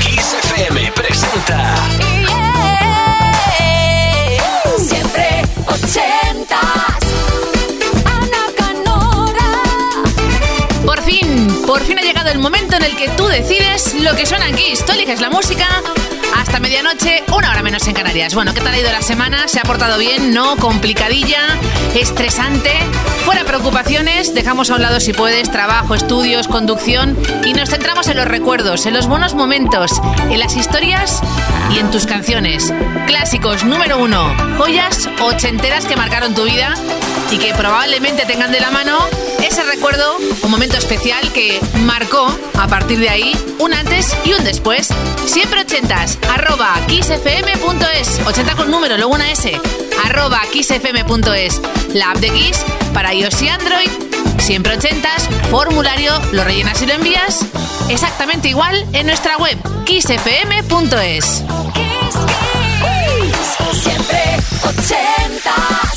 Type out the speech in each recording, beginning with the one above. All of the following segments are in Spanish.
Kiss FM presenta. Siempre ochentas. Ana Canora. Por fin, por fin ha llegado el momento en el que tú decides lo que suena en Kiss. Tú eliges la música hasta medianoche, una hora menos en Canarias. Bueno, ¿qué tal ha ido la semana? ¿Se ha portado bien? ¿No? ¿Complicadilla? ¿Estresante? Fuera preocupaciones, dejamos a un lado si puedes trabajo, estudios, conducción y nos centramos en los recuerdos, en los buenos momentos, en las historias y en tus canciones. Clásicos número uno, joyas ochenteras que marcaron tu vida y que probablemente tengan de la mano ese recuerdo, un momento especial que marcó a partir de ahí un antes y un después. Siempre ochentas, arroba kissfm.es, 80 con número, luego una S, arroba kissfm.es, la app de Kiss para iOS y Android. Siempre ochentas, formulario, lo rellenas y lo envías exactamente igual en nuestra web kissfm.es. Siempre 80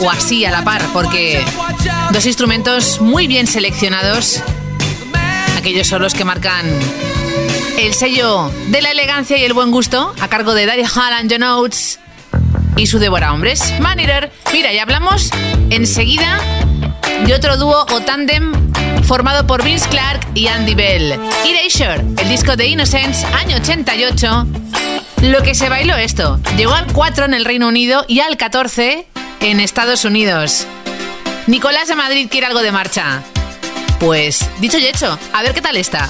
o así a la par, porque dos instrumentos muy bien seleccionados, aquellos son los que marcan el sello de la elegancia y el buen gusto a cargo de Daddy Hall and John Oates y su devora hombres. Mira, y hablamos enseguida de otro dúo o tándem formado por Vince Clark y Andy Bell. Erasure, el disco de Innocence, año 88. Lo que se bailó esto. Llegó al 4 en el Reino Unido y al 14 en Estados Unidos. Nicolás de Madrid quiere algo de marcha. Pues, dicho y hecho, a ver qué tal está.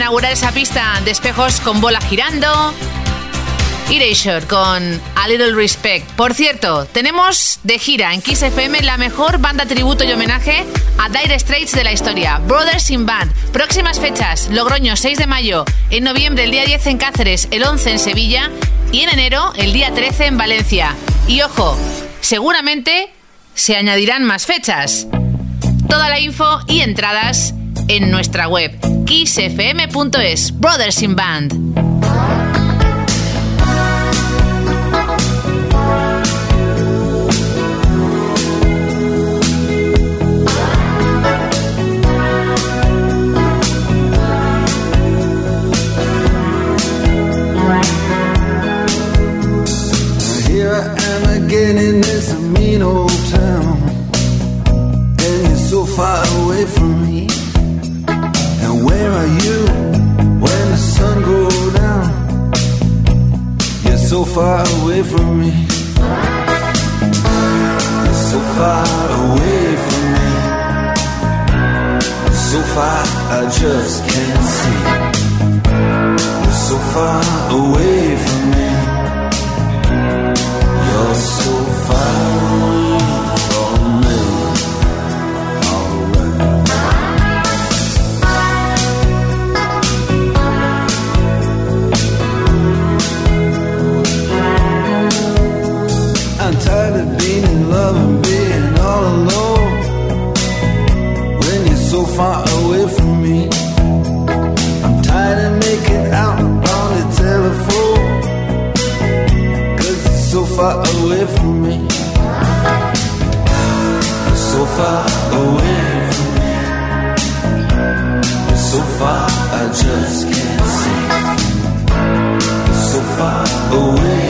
Inaugurar esa pista de espejos con bola girando. Erasure con A Little Respect. Por cierto, tenemos de gira en Kiss FM la mejor banda tributo y homenaje a Dire Straits de la historia, Brothers in Band. Próximas fechas, Logroño 6 de mayo, en noviembre el día 10 en Cáceres, el 11 en Sevilla y en enero el día 13 en Valencia. Y ojo, seguramente se añadirán más fechas. Toda la info y entradas en nuestra web kissfm.es Brothers in Band. Far away from me. So far away from me. So far, I just can't see. So far away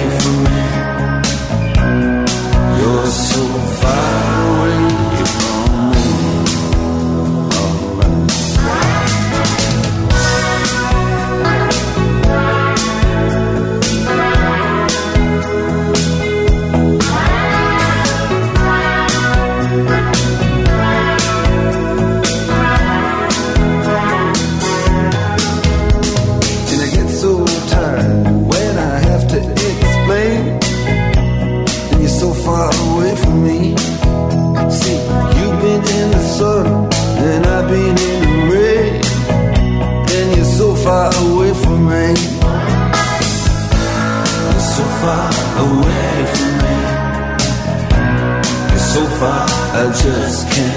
I just can't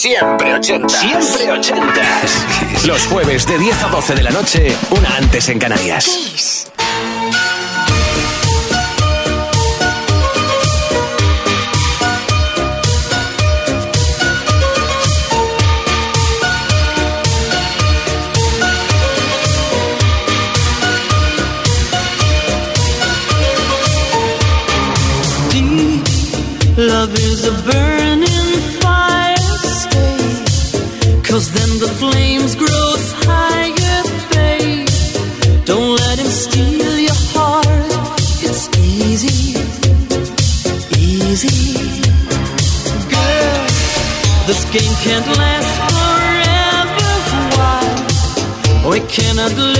Siempre 80. Siempre 80. Los jueves de 10 a 12 de la noche, una antes en Canarias. deep. Love is a Cause then the flames grow higher, babe. Don't let him steal your heart. It's easy, easy. Girl, this game can't last forever. Why? We cannot live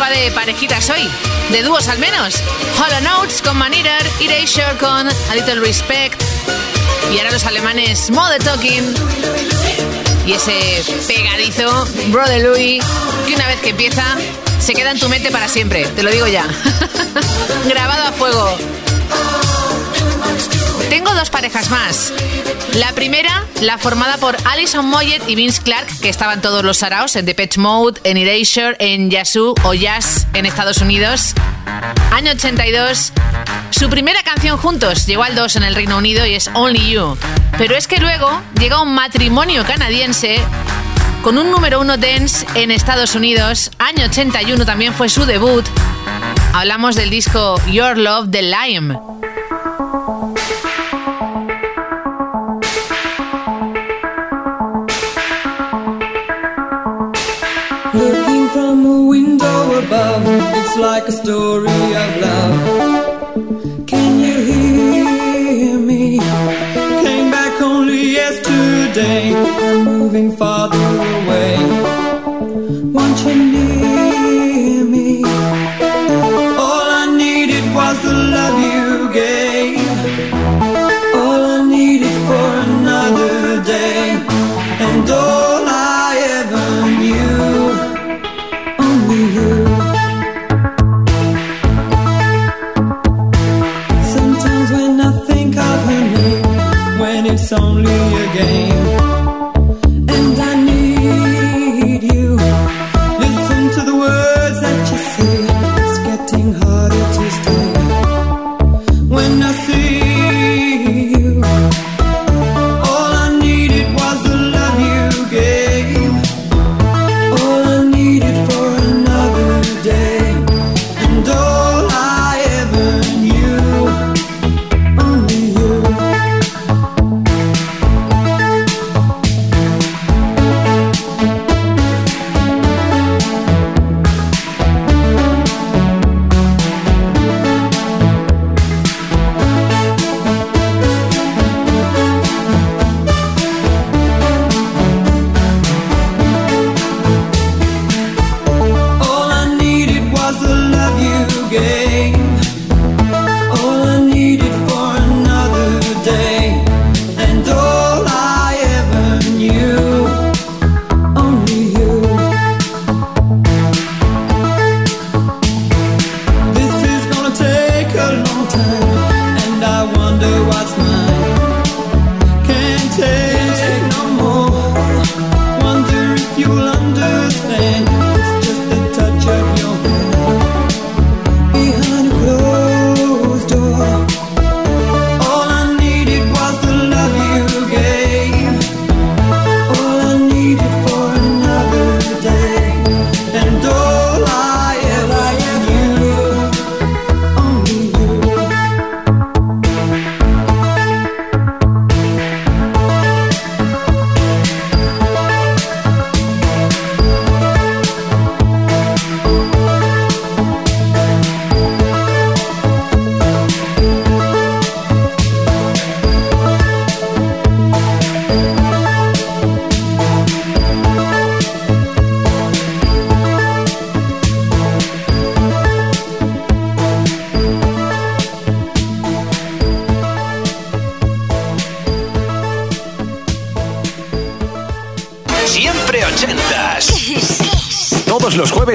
Va de parejitas hoy, de dúos al menos. Hollow Notes con Man Eater, Erasure con A Little Respect y ahora los alemanes Mode Talking y ese pegadizo Brother Louis que una vez que empieza se queda en tu mente para siempre, te lo digo ya. Grabado a fuego. Tengo dos parejas más. La primera, la formada por Alison Moyet y Vince Clark, que estaban todos los saraos en Depeche Mode, en Erasure, en Yazoo o Jazz en Estados Unidos. Año 82. Su primera canción juntos llegó al 2 en el Reino Unido y es Only You. Pero es que luego llega un matrimonio canadiense con un número uno dance en Estados Unidos. Año 81 también fue su debut. Hablamos del disco Your Love de Lime. Like a story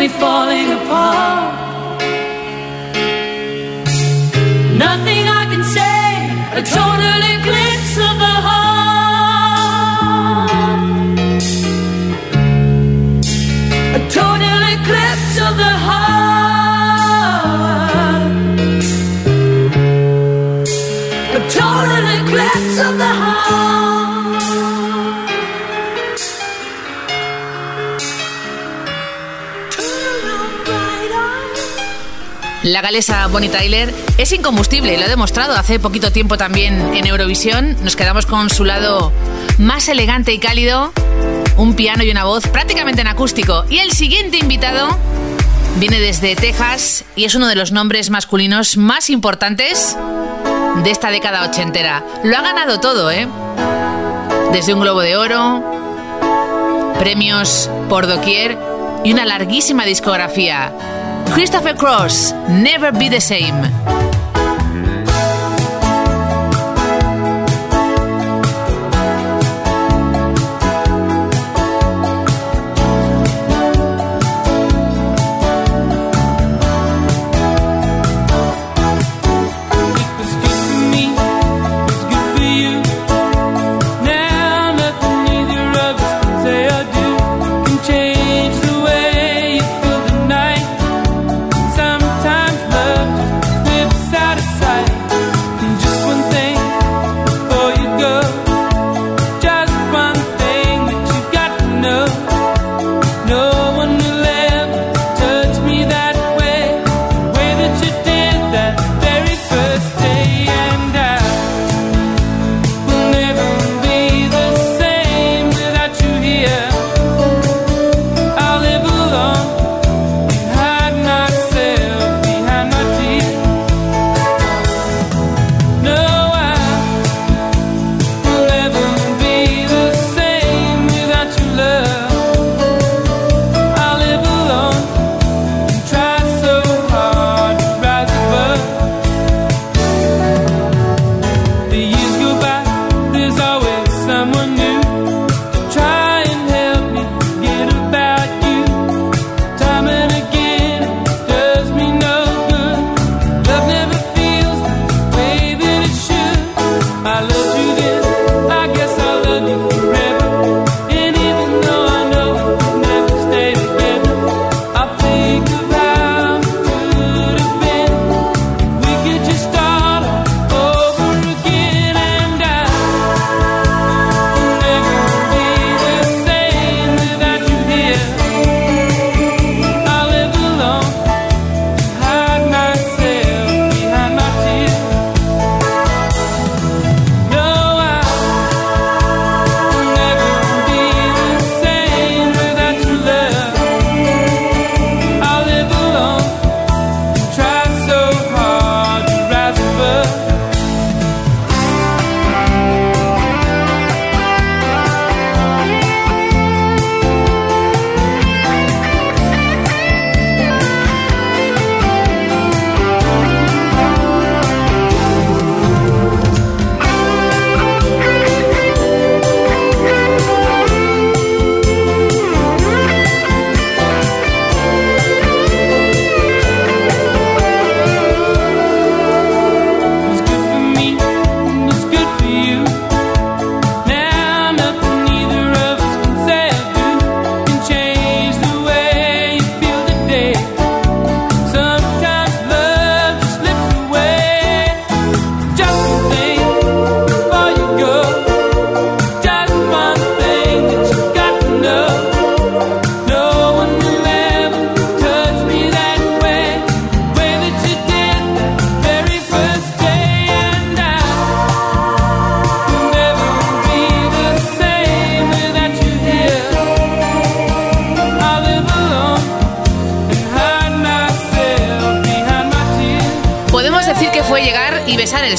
me falling apart. Nothing I can say, a tone la galesa Bonnie Tyler es incombustible, lo ha demostrado hace poquito tiempo también en Eurovisión. Nos quedamos con su lado más elegante y cálido, un piano y una voz prácticamente en acústico. Y el siguiente invitado viene desde Texas y es uno de los nombres masculinos más importantes de esta década ochentera. Lo ha ganado todo, ¿eh? Desde un globo de oro, premios por doquier y una larguísima discografía. Christopher Cross, Never Be the Same.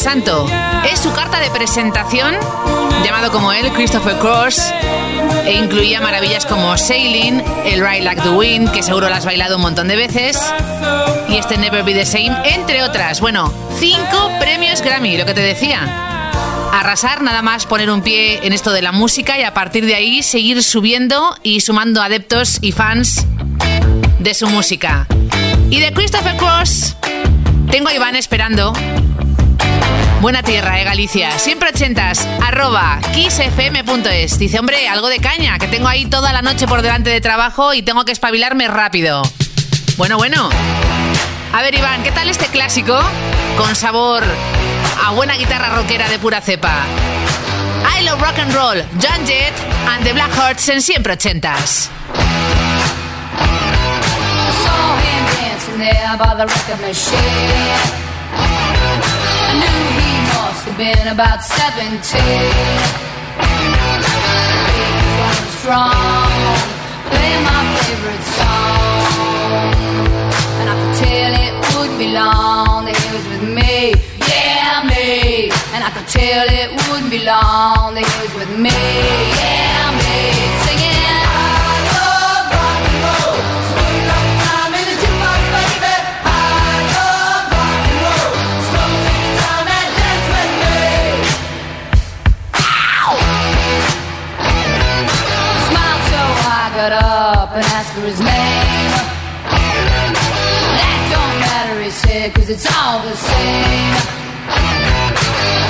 Santo. Es su carta de presentación, llamado como él Christopher Cross, e incluía maravillas como Sailing, el Ride Like the Wind, que seguro lo has bailado un montón de veces, y este Never Be the Same, entre otras. Bueno, cinco premios Grammy, lo que te decía arrasar, nada más poner un pie en esto de la música y a partir de ahí seguir subiendo y sumando adeptos y fans de su música. Y de Christopher Cross, tengo a Iván esperando. Buena tierra, eh, Galicia. Siempre ochentas, arroba kissfm.es. Dice, hombre, algo de caña, que tengo ahí toda la noche por delante de trabajo y tengo que espabilarme rápido. Bueno, bueno. A ver, Iván, ¿qué tal este clásico? Con sabor a buena guitarra rockera de pura cepa. I Love Rock and Roll, John Jett and the Black Hearts en siempre ochentas. I knew he must have been about 17. He was strong, playing my favorite song. And I could tell it wouldn't be long that he was with me. Yeah, me. And I could tell it wouldn't be long that he was with me. Yeah, got up and asked for his name. That don't matter, he said, cause it's all the same. I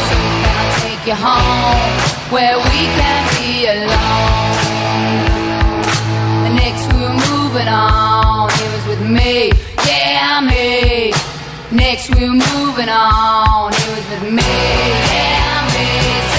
said, can I take you home where we can be alone? Next we were moving on, he was with me, yeah, me. Next we were moving on, he was with me, yeah, me.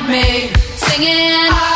With me. Singing.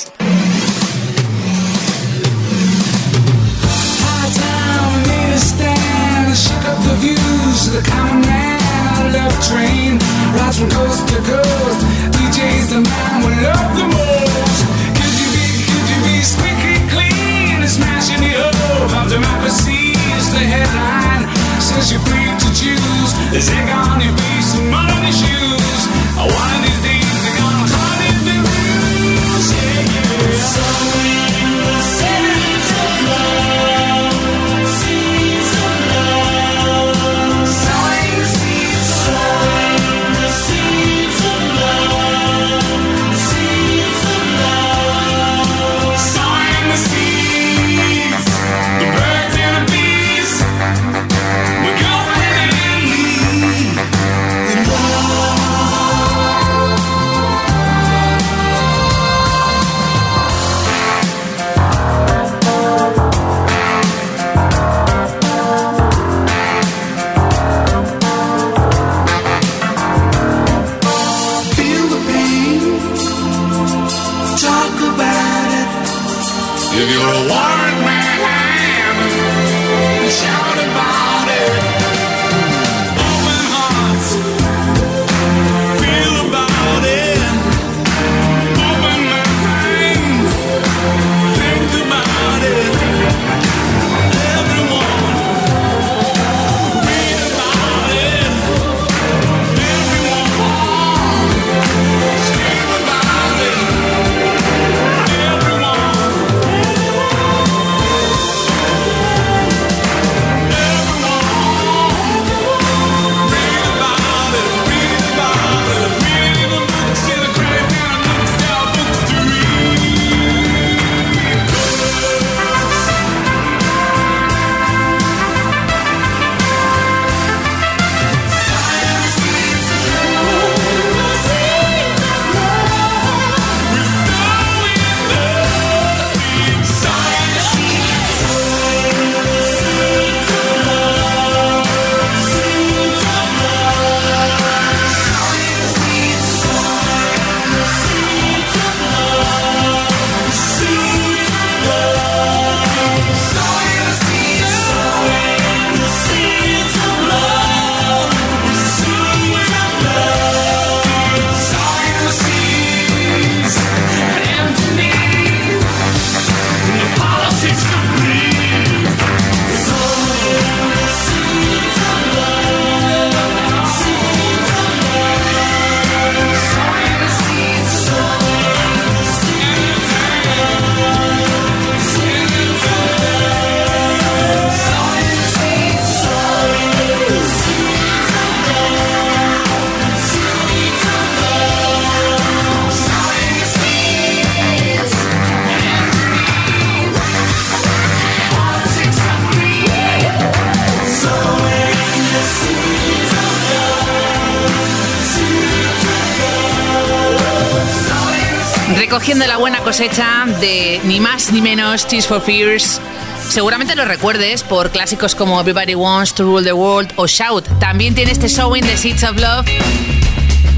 Cosecha de ni más ni menos Tears for Fears. Seguramente lo recuerdes por clásicos como Everybody Wants to Rule the World o Shout. También tiene este Showing the Seeds of Love.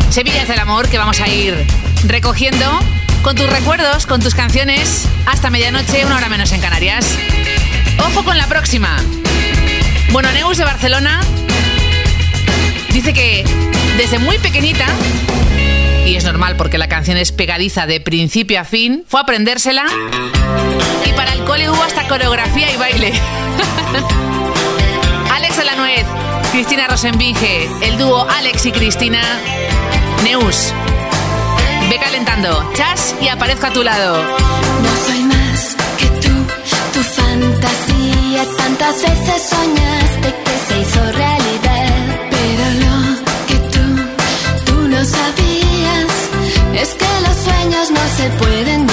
Semillas del amor que vamos a ir recogiendo con tus recuerdos, con tus canciones, hasta medianoche, una hora menos en Canarias. Ojo con la próxima. Bueno, Neus de Barcelona dice que desde muy pequeñita, y es normal porque la canción es pegadiza de principio a fin, fue a aprendérsela y para el cole hubo hasta coreografía y baile. Alex de Cristina Rosenbinge, el dúo Alex y Cristina, Neus. Ve calentando, chas y aparezco a tu lado. No soy más que tú, tu fantasía. Tantas veces soñaste que se hizo realidad. Pero lo que tú, tú no sabías sueños no se pueden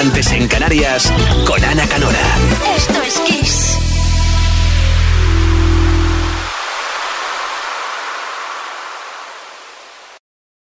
Antes en Canarias, con Ana